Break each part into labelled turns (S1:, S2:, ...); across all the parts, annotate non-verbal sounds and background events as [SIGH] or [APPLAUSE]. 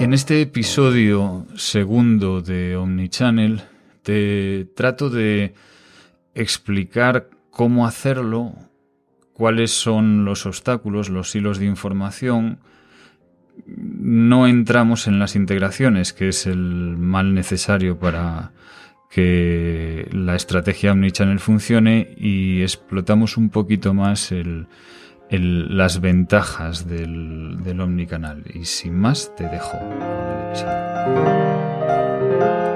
S1: En este episodio segundo de Omnichannel te trato de explicar cómo hacerlo, cuáles son los obstáculos, los hilos de información. No entramos en las integraciones, que es el mal necesario para que la estrategia Omnichannel funcione y explotamos un poquito más el, las ventajas del, del Omnicanal. Y sin más, te dejo con el episodio.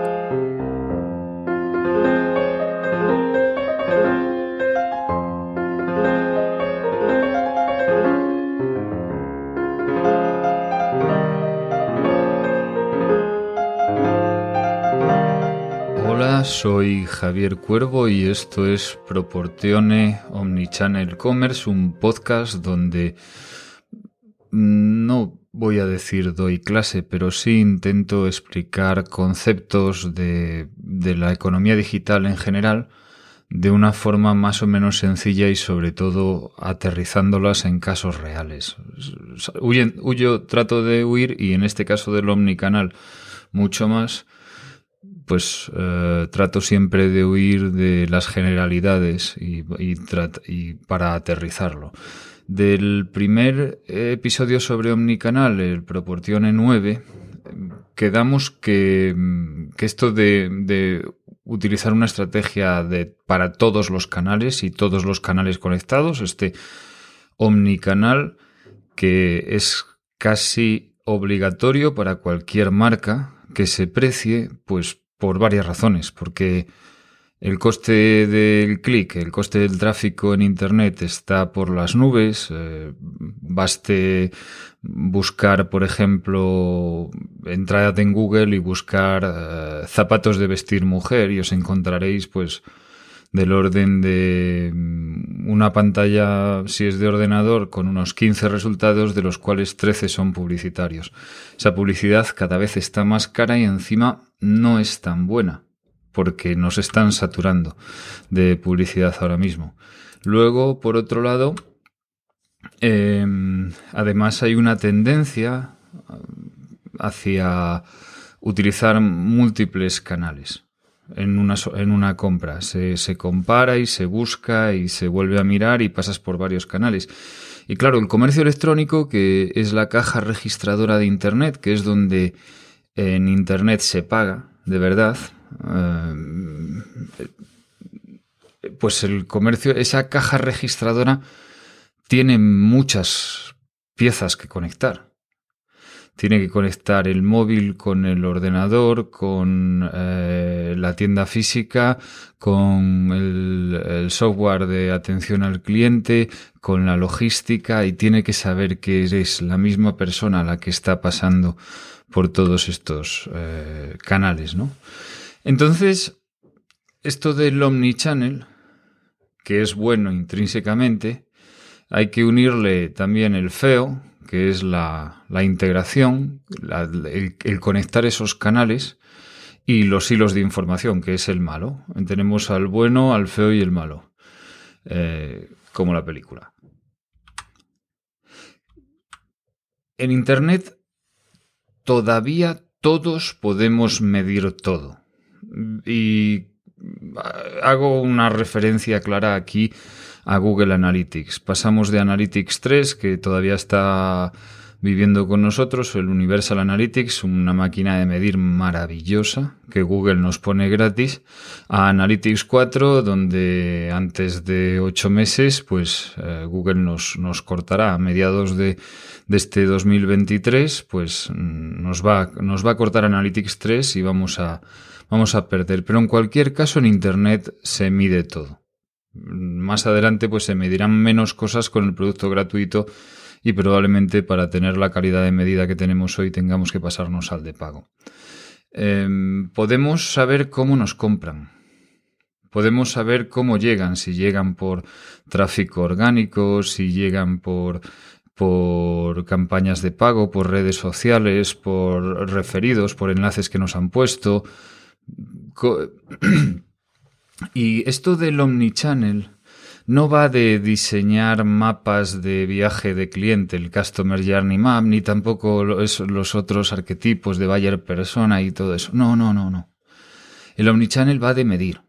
S1: Soy Javier Cuervo y esto es Proportione Omnichannel Commerce, un podcast donde no voy a decir doy clase, pero sí intento explicar conceptos de, la economía digital en general de una forma más o menos sencilla y sobre todo aterrizándolas en casos reales. huyo, trato de huir y en este caso del Omnicanal mucho más pues eh, trato siempre de huir de las generalidades y, para aterrizarlo. Del primer episodio sobre Omnicanal, el Proportione 9, quedamos que, que esto de, de, utilizar una estrategia de, para todos los canales y todos los canales conectados, este Omnicanal, que es casi obligatorio para cualquier marca que se precie, pues por varias razones, porque el coste del clic, el coste del tráfico en Internet está por las nubes. Eh, baste buscar, por ejemplo, entrad en Google y buscar eh, zapatos de vestir mujer y os encontraréis, pues, del orden de mm, una pantalla, si es de ordenador, con unos 15 resultados, de los cuales 13 son publicitarios. Esa publicidad cada vez está más cara y encima no es tan buena, porque nos están saturando de publicidad ahora mismo. Luego, por otro lado, em, además hay una tendencia hacia utilizar múltiples canales en una, en una compra. Se, se compara y se busca y se vuelve a mirar y pasas por varios canales. Y claro, el comercio electrónico, que es la caja registradora de Internet, que es donde en Internet se paga, de verdad, eh, pues el comercio, esa caja registradora tiene muchas piezas que conectar tiene que conectar el móvil con el ordenador, con eh, la tienda física, con el, software de atención al cliente, con la logística y tiene que saber que eres la misma persona la que está pasando por todos estos eh, canales, ¿no? Entonces, esto del omnichannel, que es bueno intrínsecamente, hay que unirle también el feo, que es la, integración, el, conectar esos canales y los hilos de información, que es el malo. Tenemos al bueno, al feo y el malo, eh, como la película. En Internet todavía todos podemos medir todo. Y hago una referencia clara aquí a Google Analytics. Pasamos de Analytics 3, que todavía está viviendo con nosotros, el Universal Analytics, una máquina de medir maravillosa que Google nos pone gratis, a Analytics 4, donde antes de ocho meses, pues eh, Google nos, nos cortará a mediados de, de este 2023, pues nos va, nos va a cortar Analytics 3 y vamos a, vamos a perder. Pero en cualquier caso, en Internet se mide todo. Más adelante pues se medirán menos cosas con el producto gratuito y probablemente para tener la calidad de medida que tenemos hoy tengamos que pasarnos al de pago. Em, podemos saber cómo nos compran. Podemos saber cómo llegan, si llegan por tráfico orgánico, si llegan por, por campañas de pago, por redes sociales, por referidos, por enlaces que nos han puesto. [CLEARS THROAT] Y esto del omnichannel no va de diseñar mapas de viaje de cliente, el Customer Journey Map, ni tampoco los otros arquetipos de Buyer Persona y todo eso. No, no, no, no. El Omnichannel va de medir,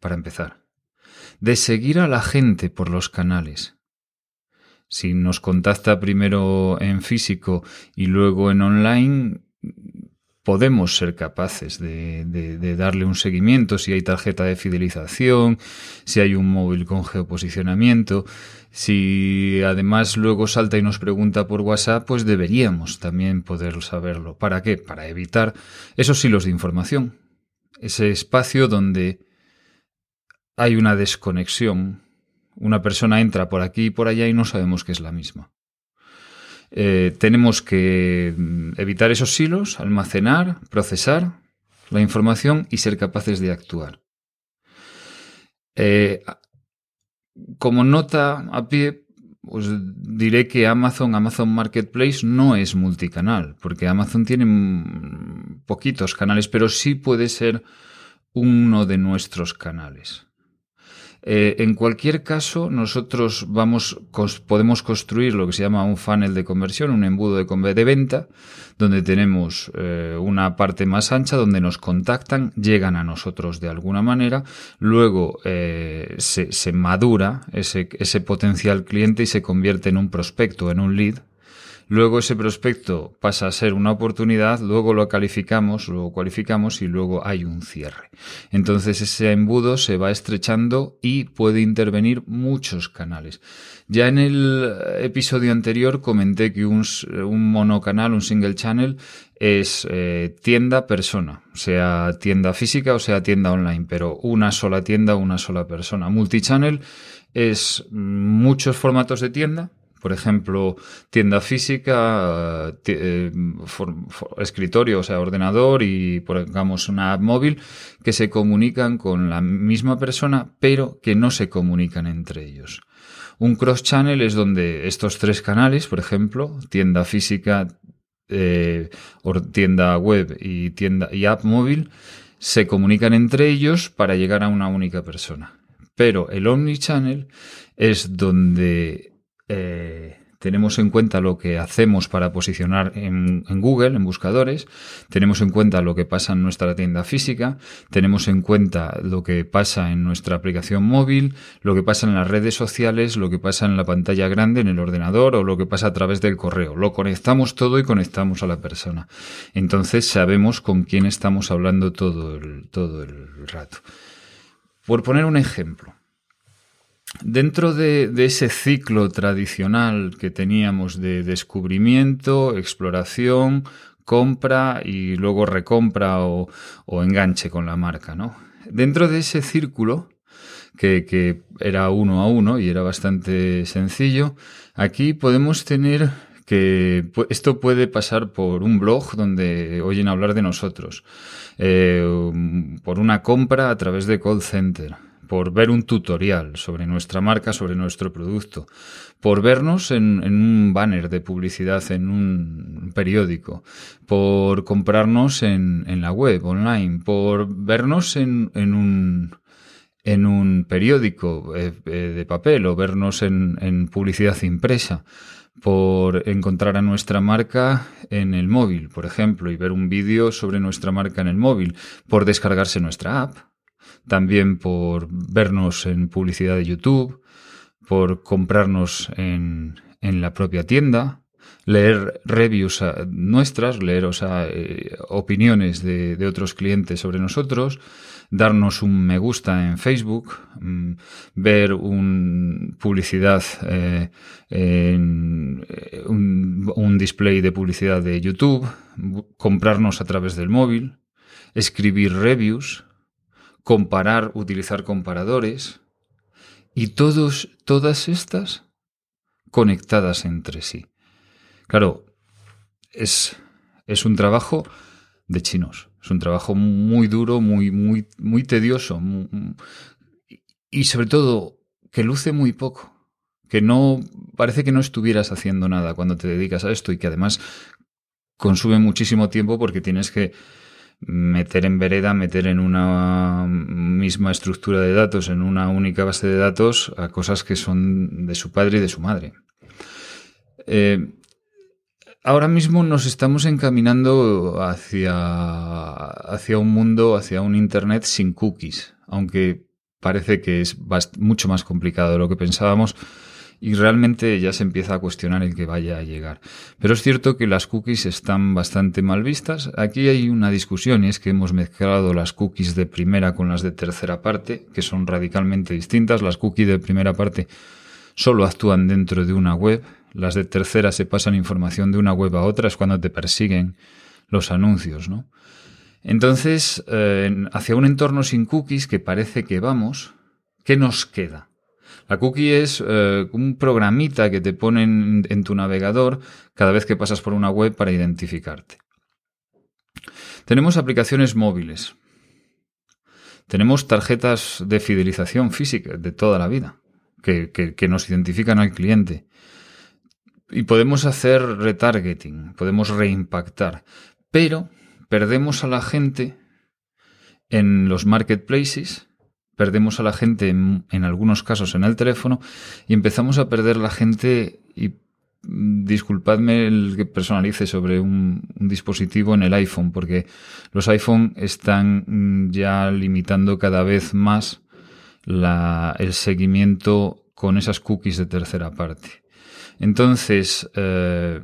S1: para empezar. De seguir a la gente por los canales. Si nos contacta primero en físico y luego en online, podemos ser capaces de, darle un seguimiento, si hay tarjeta de fidelización, si hay un móvil con geoposicionamiento, si además luego salta y nos pregunta por WhatsApp, pues deberíamos también poder saberlo. ¿Para qué? Para evitar esos hilos de información, ese espacio donde hay una desconexión. Una persona entra por aquí y por allá y no sabemos que es la misma. Eh, tenemos que mm, evitar esos silos, almacenar, procesar la información y ser capaces de actuar. Eh, como nota a pie, os diré que Amazon, Amazon Marketplace no es multicanal, porque Amazon tiene poquitos canales, pero sí puede ser uno de nuestros canales. Eh, en cualquier caso, nosotros vamos, podemos construir lo que se llama un funnel de conversión, un embudo de, de venta, donde tenemos eh, una parte más ancha donde nos contactan, llegan a nosotros de alguna manera, luego eh, se, se, madura ese, ese potencial cliente y se convierte en un prospecto, en un lead, Luego ese prospecto pasa a ser una oportunidad, luego lo calificamos, luego cualificamos y luego hay un cierre. Entonces ese embudo se va estrechando y puede intervenir muchos canales. Ya en el episodio anterior comenté que un, monocanal, un single channel, es eh, tienda persona, sea tienda física o sea tienda online, pero una sola tienda, una sola persona. Multichannel es muchos formatos de tienda, por ejemplo, tienda física, eh, escritorio, o sea, ordenador y, digamos, una app móvil que se comunican con la misma persona, pero que no se comunican entre ellos. Un cross-channel es donde estos tres canales, por ejemplo, tienda física, eh, tienda web y tienda y app móvil, se comunican entre ellos para llegar a una única persona. Pero el omnichannel es donde eh, tenemos en cuenta lo que hacemos para posicionar en, Google, en buscadores, tenemos en cuenta lo que pasa en nuestra tienda física, tenemos en cuenta lo que pasa en nuestra aplicación móvil, lo que pasa en las redes sociales, lo que pasa en la pantalla grande, en el ordenador o lo que pasa a través del correo. Lo conectamos todo y conectamos a la persona. Entonces sabemos con quién estamos hablando todo el, todo el rato. Por poner un ejemplo, Dentro de, ese ciclo tradicional que teníamos de descubrimiento, exploración, compra y luego recompra o, enganche con la marca, ¿no? Dentro de ese círculo, que, era uno a uno y era bastante sencillo, aquí podemos tener que esto puede pasar por un blog donde oyen hablar de nosotros, eh, por una compra a través de call center, por ver un tutorial sobre nuestra marca, sobre nuestro producto, por vernos en, un banner de publicidad en un periódico, por comprarnos en, la web, online, por vernos en, un en periódico eh, eh, de papel o vernos en, publicidad impresa, por encontrar a nuestra marca en el móvil, por ejemplo, y ver un vídeo sobre nuestra marca en el móvil, por descargarse nuestra app, también por vernos en publicidad de YouTube, por comprarnos en, en la propia tienda, leer reviews nuestras, leer o sea, eh, opiniones de, de, otros clientes sobre nosotros, darnos un me gusta en Facebook, mm, ver un publicidad eh, en eh, un display de publicidad de YouTube, comprarnos a través del móvil, escribir reviews, comparar, utilizar comparadores y todos, todas estas conectadas entre sí. Claro, es, es un trabajo de chinos. Es un trabajo muy duro, muy, muy, muy tedioso y sobre todo que luce muy poco. Que no parece que no estuvieras haciendo nada cuando te dedicas a esto y que además consume muchísimo tiempo porque tienes que meter en vereda, meter en una misma estructura de datos, en una única base de datos, a cosas que son de su padre y de su madre. Eh, ahora mismo nos estamos encaminando hacia, hacia un mundo, hacia un Internet sin cookies, aunque parece que es mucho más complicado de lo que pensábamos y realmente ya se empieza a cuestionar el que vaya a llegar. Pero es cierto que las cookies están bastante mal vistas. Aquí hay una discusión y es que hemos mezclado las cookies de primera con las de tercera parte, que son radicalmente distintas. Las cookies de primera parte solo actúan dentro de una web, las de tercera se pasan información de una web a otra, es cuando te persiguen los anuncios, ¿no? Entonces, eh, hacia un entorno sin cookies que parece que vamos, ¿qué nos queda? La cookie es eh, un programita que te ponen en tu navegador cada vez que pasas por una web para identificarte. Tenemos aplicaciones móviles. Tenemos tarjetas de fidelización física de toda la vida que, que nos identifican al cliente. Y podemos hacer retargeting, podemos reimpactar, pero perdemos a la gente en los marketplaces perdemos a la gente en, algunos casos en el teléfono y empezamos a perder la gente y mm, disculpadme el que personalice sobre un, dispositivo en el iPhone, porque los iPhone están mm, ya limitando cada vez más el seguimiento con esas cookies de tercera parte. Entonces, eh,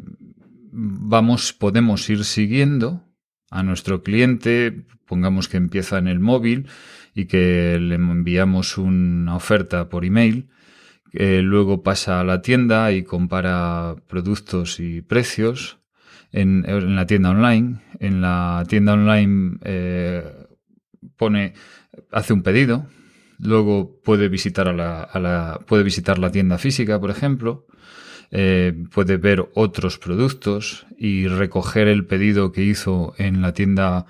S1: vamos, podemos ir siguiendo a nuestro cliente, pongamos que empieza en el móvil, y que le enviamos una oferta por email, luego pasa a la tienda y compara productos y precios en, la tienda online. En la tienda online eh, pone, hace un pedido, luego puede visitar a la, puede visitar la tienda física, por ejemplo. Eh, puede ver otros productos y recoger el pedido que hizo en la tienda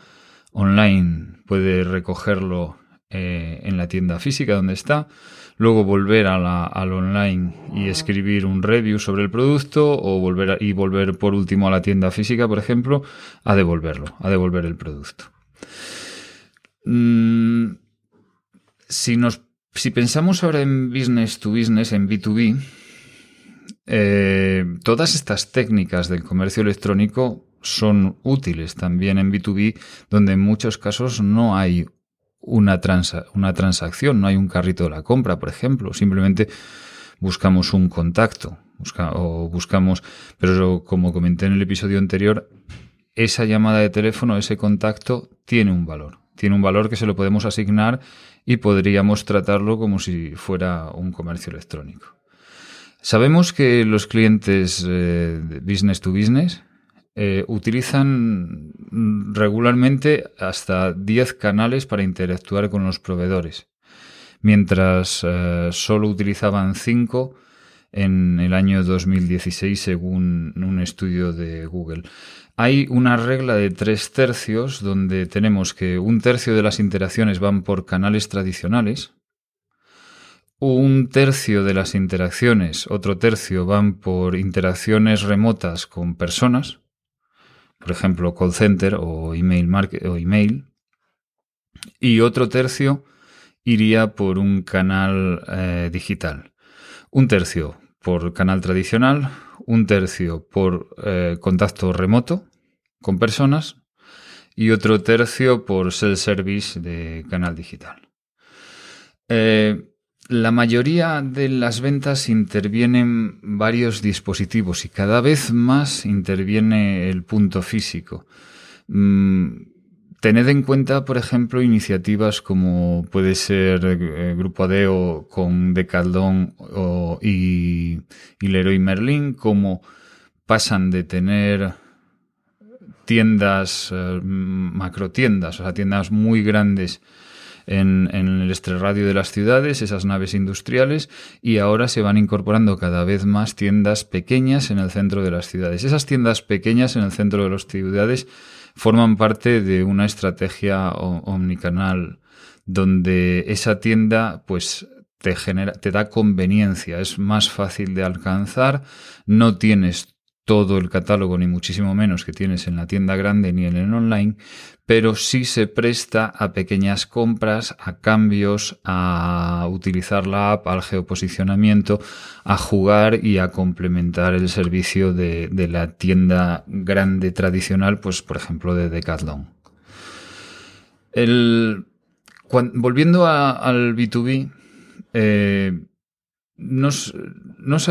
S1: online, puede recogerlo eh, en la tienda física donde está, luego volver a la, al online y escribir un review sobre el producto o volver y volver por último a la tienda física, por ejemplo, a devolverlo, a devolver el producto. Mm, si, nos, si pensamos ahora en business to business, en B2B, eh, todas estas técnicas del comercio electrónico son útiles también en B2B, donde en muchos casos no hay una, una transacción, no hay un carrito de la compra, por ejemplo, simplemente buscamos un contacto o buscamos, pero como comenté en el episodio anterior, esa llamada de teléfono, ese contacto tiene un valor, tiene un valor que se lo podemos asignar y podríamos tratarlo como si fuera un comercio electrónico. Sabemos que los clientes eh, business to business eh, utilizan regularmente hasta 10 canales para interactuar con los proveedores, mientras eh, solo utilizaban 5 en el año 2016 según un estudio de Google. Hay una regla de tres tercios donde tenemos que un tercio de las interacciones van por canales tradicionales, un tercio de las interacciones, otro tercio van por interacciones remotas con personas, por ejemplo, call center o email, o email. Y otro tercio iría por un canal eh, digital. Un tercio por canal tradicional, un tercio por eh, contacto remoto con personas y otro tercio por self-service de canal digital. Eh, la mayoría de las ventas intervienen varios dispositivos y cada vez más interviene el punto físico. Mm, tened en cuenta, por ejemplo, iniciativas como puede ser eh, Grupo Adeo con Decathlon y, y Leroy Merlin, como pasan de tener tiendas, eh, macro tiendas, o sea, tiendas muy grandes en, el extrarradio de las ciudades, esas naves industriales, y ahora se van incorporando cada vez más tiendas pequeñas en el centro de las ciudades. Esas tiendas pequeñas en el centro de las ciudades forman parte de una estrategia omnicanal donde esa tienda pues te genera te da conveniencia, es más fácil de alcanzar, no tienes todo el catálogo, ni muchísimo menos que tienes en la tienda grande ni en el online, pero sí se presta a pequeñas compras, a cambios, a utilizar la app, al geoposicionamiento, a jugar y a complementar el servicio de, la tienda grande tradicional, pues por ejemplo de Decathlon. volviendo al B2B, eh, no,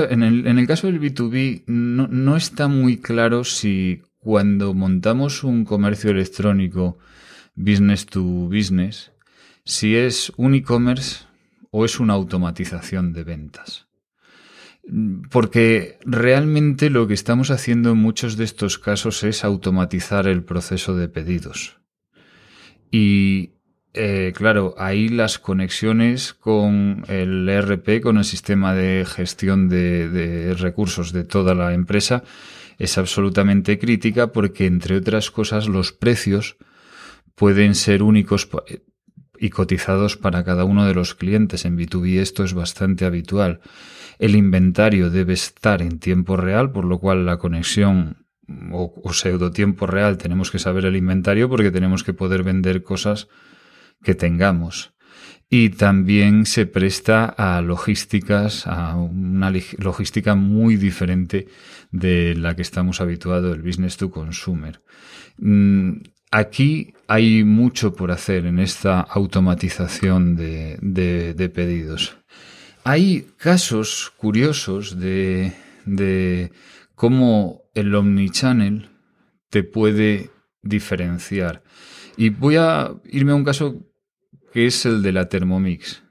S1: en, el, caso del B2B no, está muy claro si cuando montamos un comercio electrónico business to business, si es un e-commerce o es una automatización de ventas. Porque realmente lo que estamos haciendo en muchos de estos casos es automatizar el proceso de pedidos. Y eh, claro, ahí las conexiones con el ERP, con el sistema de gestión de, recursos de toda la empresa, es absolutamente crítica porque, entre otras cosas, los precios pueden ser únicos y cotizados para cada uno de los clientes. En B2B esto es bastante habitual. El inventario debe estar en tiempo real, por lo cual la conexión o, o pseudo tiempo real tenemos que saber el inventario porque tenemos que poder vender cosas que tengamos. Y también se presta a logísticas, a una logística muy diferente de la que estamos habituados, el business to consumer. Mm, aquí hay mucho por hacer en esta automatización de, de, pedidos. Hay casos curiosos de, de cómo el omnichannel te puede diferenciar. Y voy a irme a un caso que es el de la Thermomix.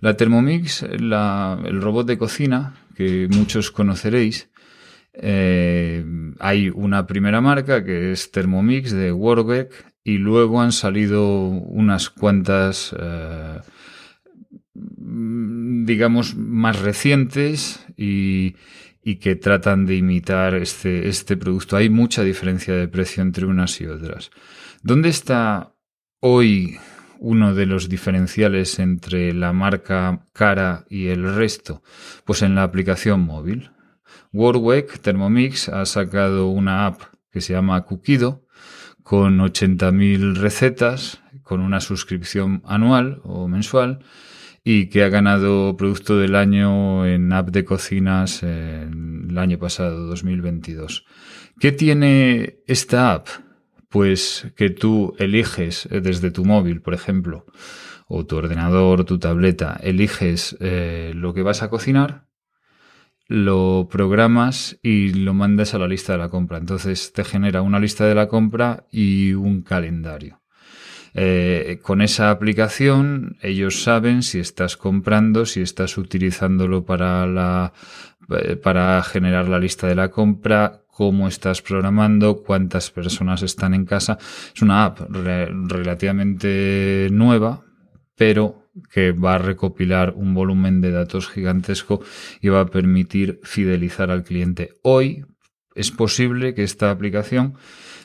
S1: La Thermomix, el robot de cocina, que muchos conoceréis, eh, hay una primera marca que es Thermomix de Warbeck y luego han salido unas cuantas, eh, digamos, más recientes y, y, que tratan de imitar este, este producto. Hay mucha diferencia de precio entre unas y otras. ¿Dónde está hoy uno de los diferenciales entre la marca cara y el resto? Pues en la aplicación móvil. WordWeck Thermomix ha sacado una app que se llama Kukido con 80.000 recetas, con una suscripción anual o mensual y que ha ganado Producto del Año en App de Cocinas el año pasado, 2022. ¿Qué tiene esta app? pues que tú eliges eh, desde tu móvil, por ejemplo, o tu ordenador, tu tableta, eliges eh, lo que vas a cocinar, lo programas y lo mandas a la lista de la compra. Entonces te genera una lista de la compra y un calendario. Eh, con esa aplicación ellos saben si estás comprando, si estás utilizándolo para la para generar la lista de la compra, cómo estás programando, cuántas personas están en casa. Es una app relativamente nueva, pero que va a recopilar un volumen de datos gigantesco y va a permitir fidelizar al cliente. Hoy es posible que esta aplicación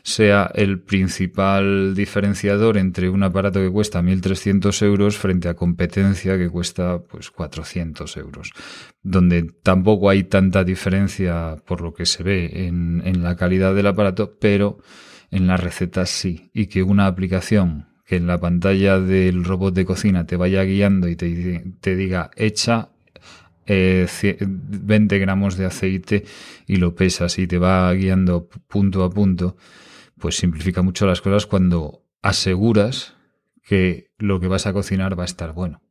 S1: sea el principal diferenciador entre un aparato que cuesta 1.300 euros frente a competencia que cuesta pues 400 euros, donde tampoco hay tanta diferencia por lo que se ve en, en la calidad del aparato, pero en las recetas sí, y que una aplicación que en la pantalla del robot de cocina te vaya guiando y te, te diga echa 20 eh, gramos de aceite y lo pesas y te va guiando punto a punto, pues simplifica mucho las cosas cuando aseguras que lo que vas a cocinar va a estar bueno.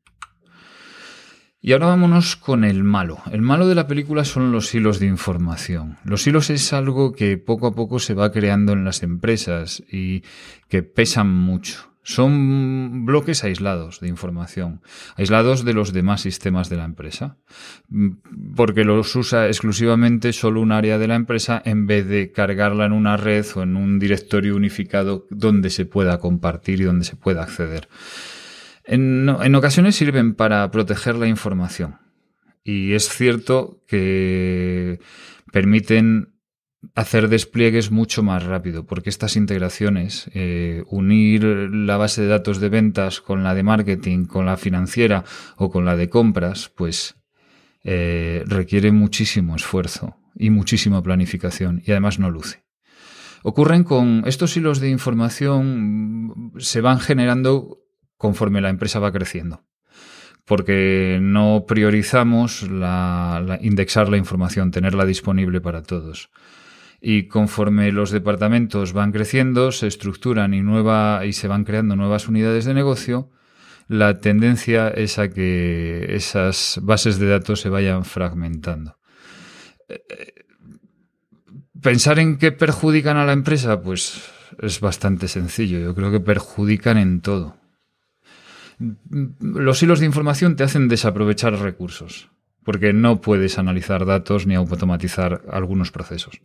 S1: Y ahora vámonos con el malo. El malo de la película son los hilos de información. Los hilos es algo que poco a poco se va creando en las empresas y que pesan mucho. Son bloques aislados de información, aislados de los demás sistemas de la empresa, mm, porque los usa exclusivamente solo un área de la empresa en vez de cargarla en una red o en un directorio unificado donde se pueda compartir y donde se pueda acceder. En, en ocasiones sirven para proteger la información. Y es cierto que permiten hacer despliegues mucho más rápido, porque estas integraciones, eh, unir la base de datos de ventas con la de marketing, con la financiera o con la de compras, pues eh, requiere muchísimo esfuerzo y muchísima planificación y además no luce. Ocurren con estos hilos de información se van generando conforme la empresa va creciendo porque no priorizamos la, indexar la información, tenerla disponible para todos. Y conforme los departamentos van creciendo, se estructuran y, nueva, y se van creando nuevas unidades de negocio, la tendencia es a que esas bases de datos se vayan fragmentando. Pensar en qué perjudican a la empresa, pues es bastante sencillo. Yo creo que perjudican en todo los hilos de información te hacen desaprovechar recursos, porque no puedes analizar datos ni automatizar algunos procesos.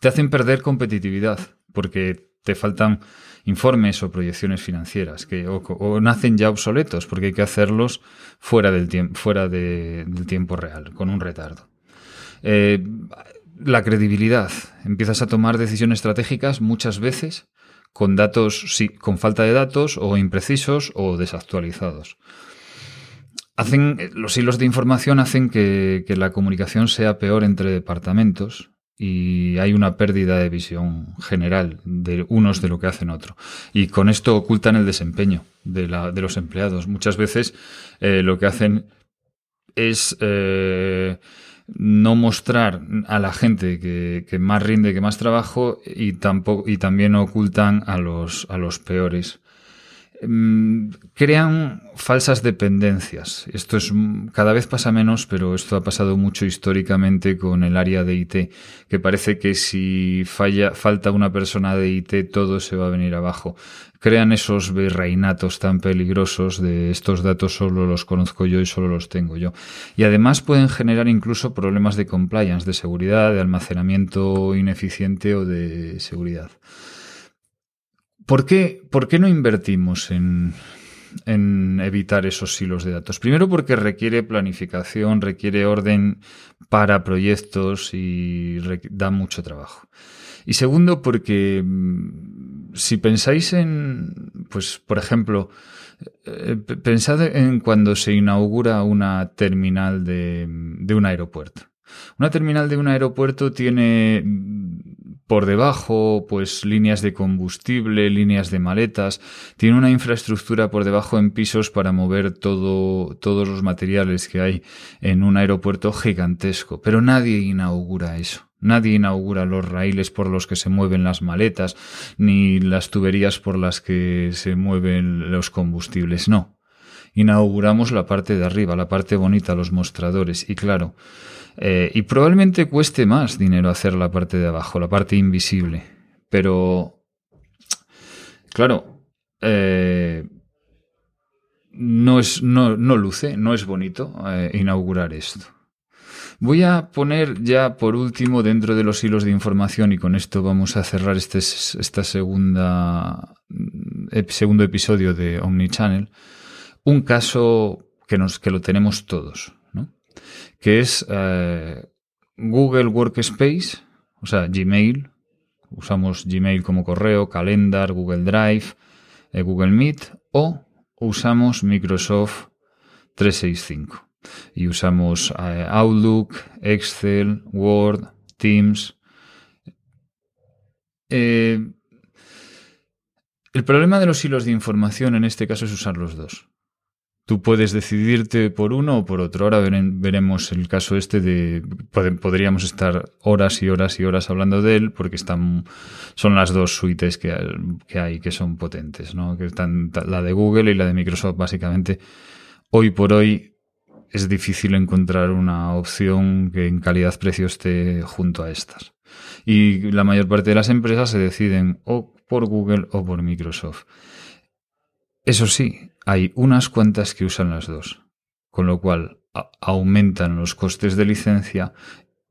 S1: Te hacen perder competitividad, porque te faltan informes o proyecciones financieras, que o, nacen ya obsoletos, porque hay que hacerlos fuera del, fuera del tiempo real, con un retardo. Eh, la credibilidad. Empiezas a tomar decisiones estratégicas muchas veces con datos, sí, con falta de datos o imprecisos o desactualizados. Hacen, los hilos de información hacen que, la comunicación sea peor entre departamentos y hay una pérdida de visión general de unos de lo que hacen otros. Y con esto ocultan el desempeño de, los empleados. Muchas veces eh, lo que hacen es eh, no mostrar a la gente que, más rinde, que más trabajo y, tampoco, y también ocultan a los, a los peores. Mm, crean falsas dependencias. Esto es cada vez pasa menos, pero esto ha pasado mucho históricamente con el área de IT, que parece que si falla, falta una persona de IT, todo se va a venir abajo crean esos virreinatos tan peligrosos de estos datos solo los conozco yo y solo los tengo yo. Y además pueden generar incluso problemas de compliance, de seguridad, de almacenamiento ineficiente o de seguridad. ¿Por qué, por qué no invertimos en, en evitar esos hilos de datos? Primero porque requiere planificación, requiere orden para proyectos y da mucho trabajo. Y segundo porque si pensáis en, pues, por ejemplo, eh, pensad en cuando se inaugura una terminal de, de un aeropuerto. Una terminal de un aeropuerto tiene por debajo, pues líneas de combustible, líneas de maletas, tiene una infraestructura por debajo en pisos para mover todo, todos los materiales que hay en un aeropuerto gigantesco, pero nadie inaugura eso. Nadie inaugura los raíles por los que se mueven las maletas, ni las tuberías por las que se mueven los combustibles, no. Inauguramos la parte de arriba, la parte bonita, los mostradores, y claro, eh, y probablemente cueste más dinero hacer la parte de abajo, la parte invisible, pero, claro, eh, no, es, no, no luce, no es bonito eh, inaugurar esto. Voy a poner ya por último dentro de los hilos de información y con esto vamos a cerrar este esta segunda, segundo episodio de Omnichannel, un caso que, nos, que lo tenemos todos, ¿no? que es eh, Google Workspace, o sea, Gmail, usamos Gmail como correo, Calendar, Google Drive, eh, Google Meet o usamos Microsoft 365 y usamos eh, Outlook, Excel, Word, Teams. El problema de los hilos de información en este caso es usar los dos. Tú puedes decidirte por uno o por otro. Ahora veremos el caso este de... Podríamos estar horas y horas y horas hablando de él porque están, son las dos suites que, que hay que son potentes, ¿no? Que están la de Google y la de Microsoft básicamente. Hoy por hoy es difícil encontrar una opción que en calidad-precio esté junto a estas. Y la mayor parte de las empresas se deciden o por Google o por Microsoft. Eso sí, hay unas cuantas que usan las dos, con lo cual aumentan los costes de licencia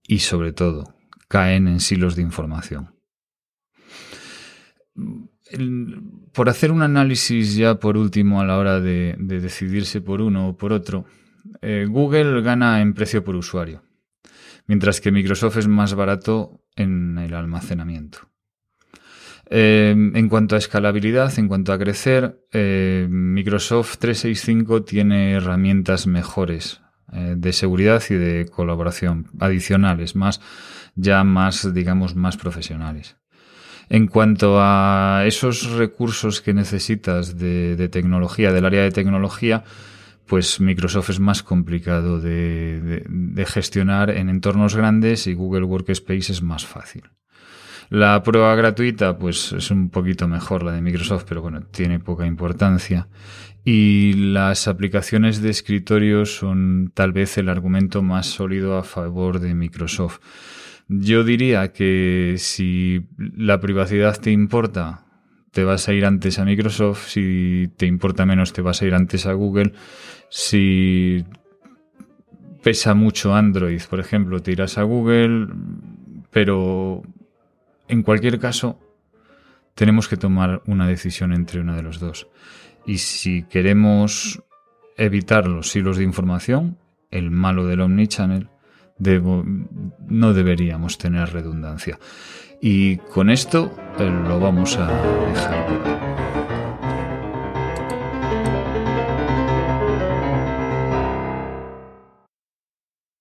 S1: y sobre todo caen en silos de información. por hacer un análisis ya por último a la hora de decidirse por uno o por otro, eh, Google gana en precio por usuario, mientras que Microsoft es más barato en el almacenamiento. Eh, en cuanto a escalabilidad, en cuanto a crecer, eh, Microsoft 365 tiene herramientas mejores eh, de seguridad y de colaboración adicionales, más ya más, digamos, más profesionales. En cuanto a esos recursos que necesitas de, tecnología, del área de tecnología, pues Microsoft es más complicado de, gestionar en entornos grandes y Google Workspace es más fácil. La prueba gratuita, pues es un poquito mejor la de Microsoft, pero bueno, tiene poca importancia. Y las aplicaciones de escritorio son tal vez el argumento más sólido a favor de Microsoft. Yo diría que si la privacidad te importa, te vas a ir antes a Microsoft, si te importa menos, te vas a ir antes a Google, si pesa mucho Android, por ejemplo, te irás a Google, pero en cualquier caso, tenemos que tomar una decisión entre uno de los dos. Y si queremos evitar los hilos de información, el malo del Omnichannel, no deberíamos tener redundancia. Y con esto eh, lo vamos a dejar.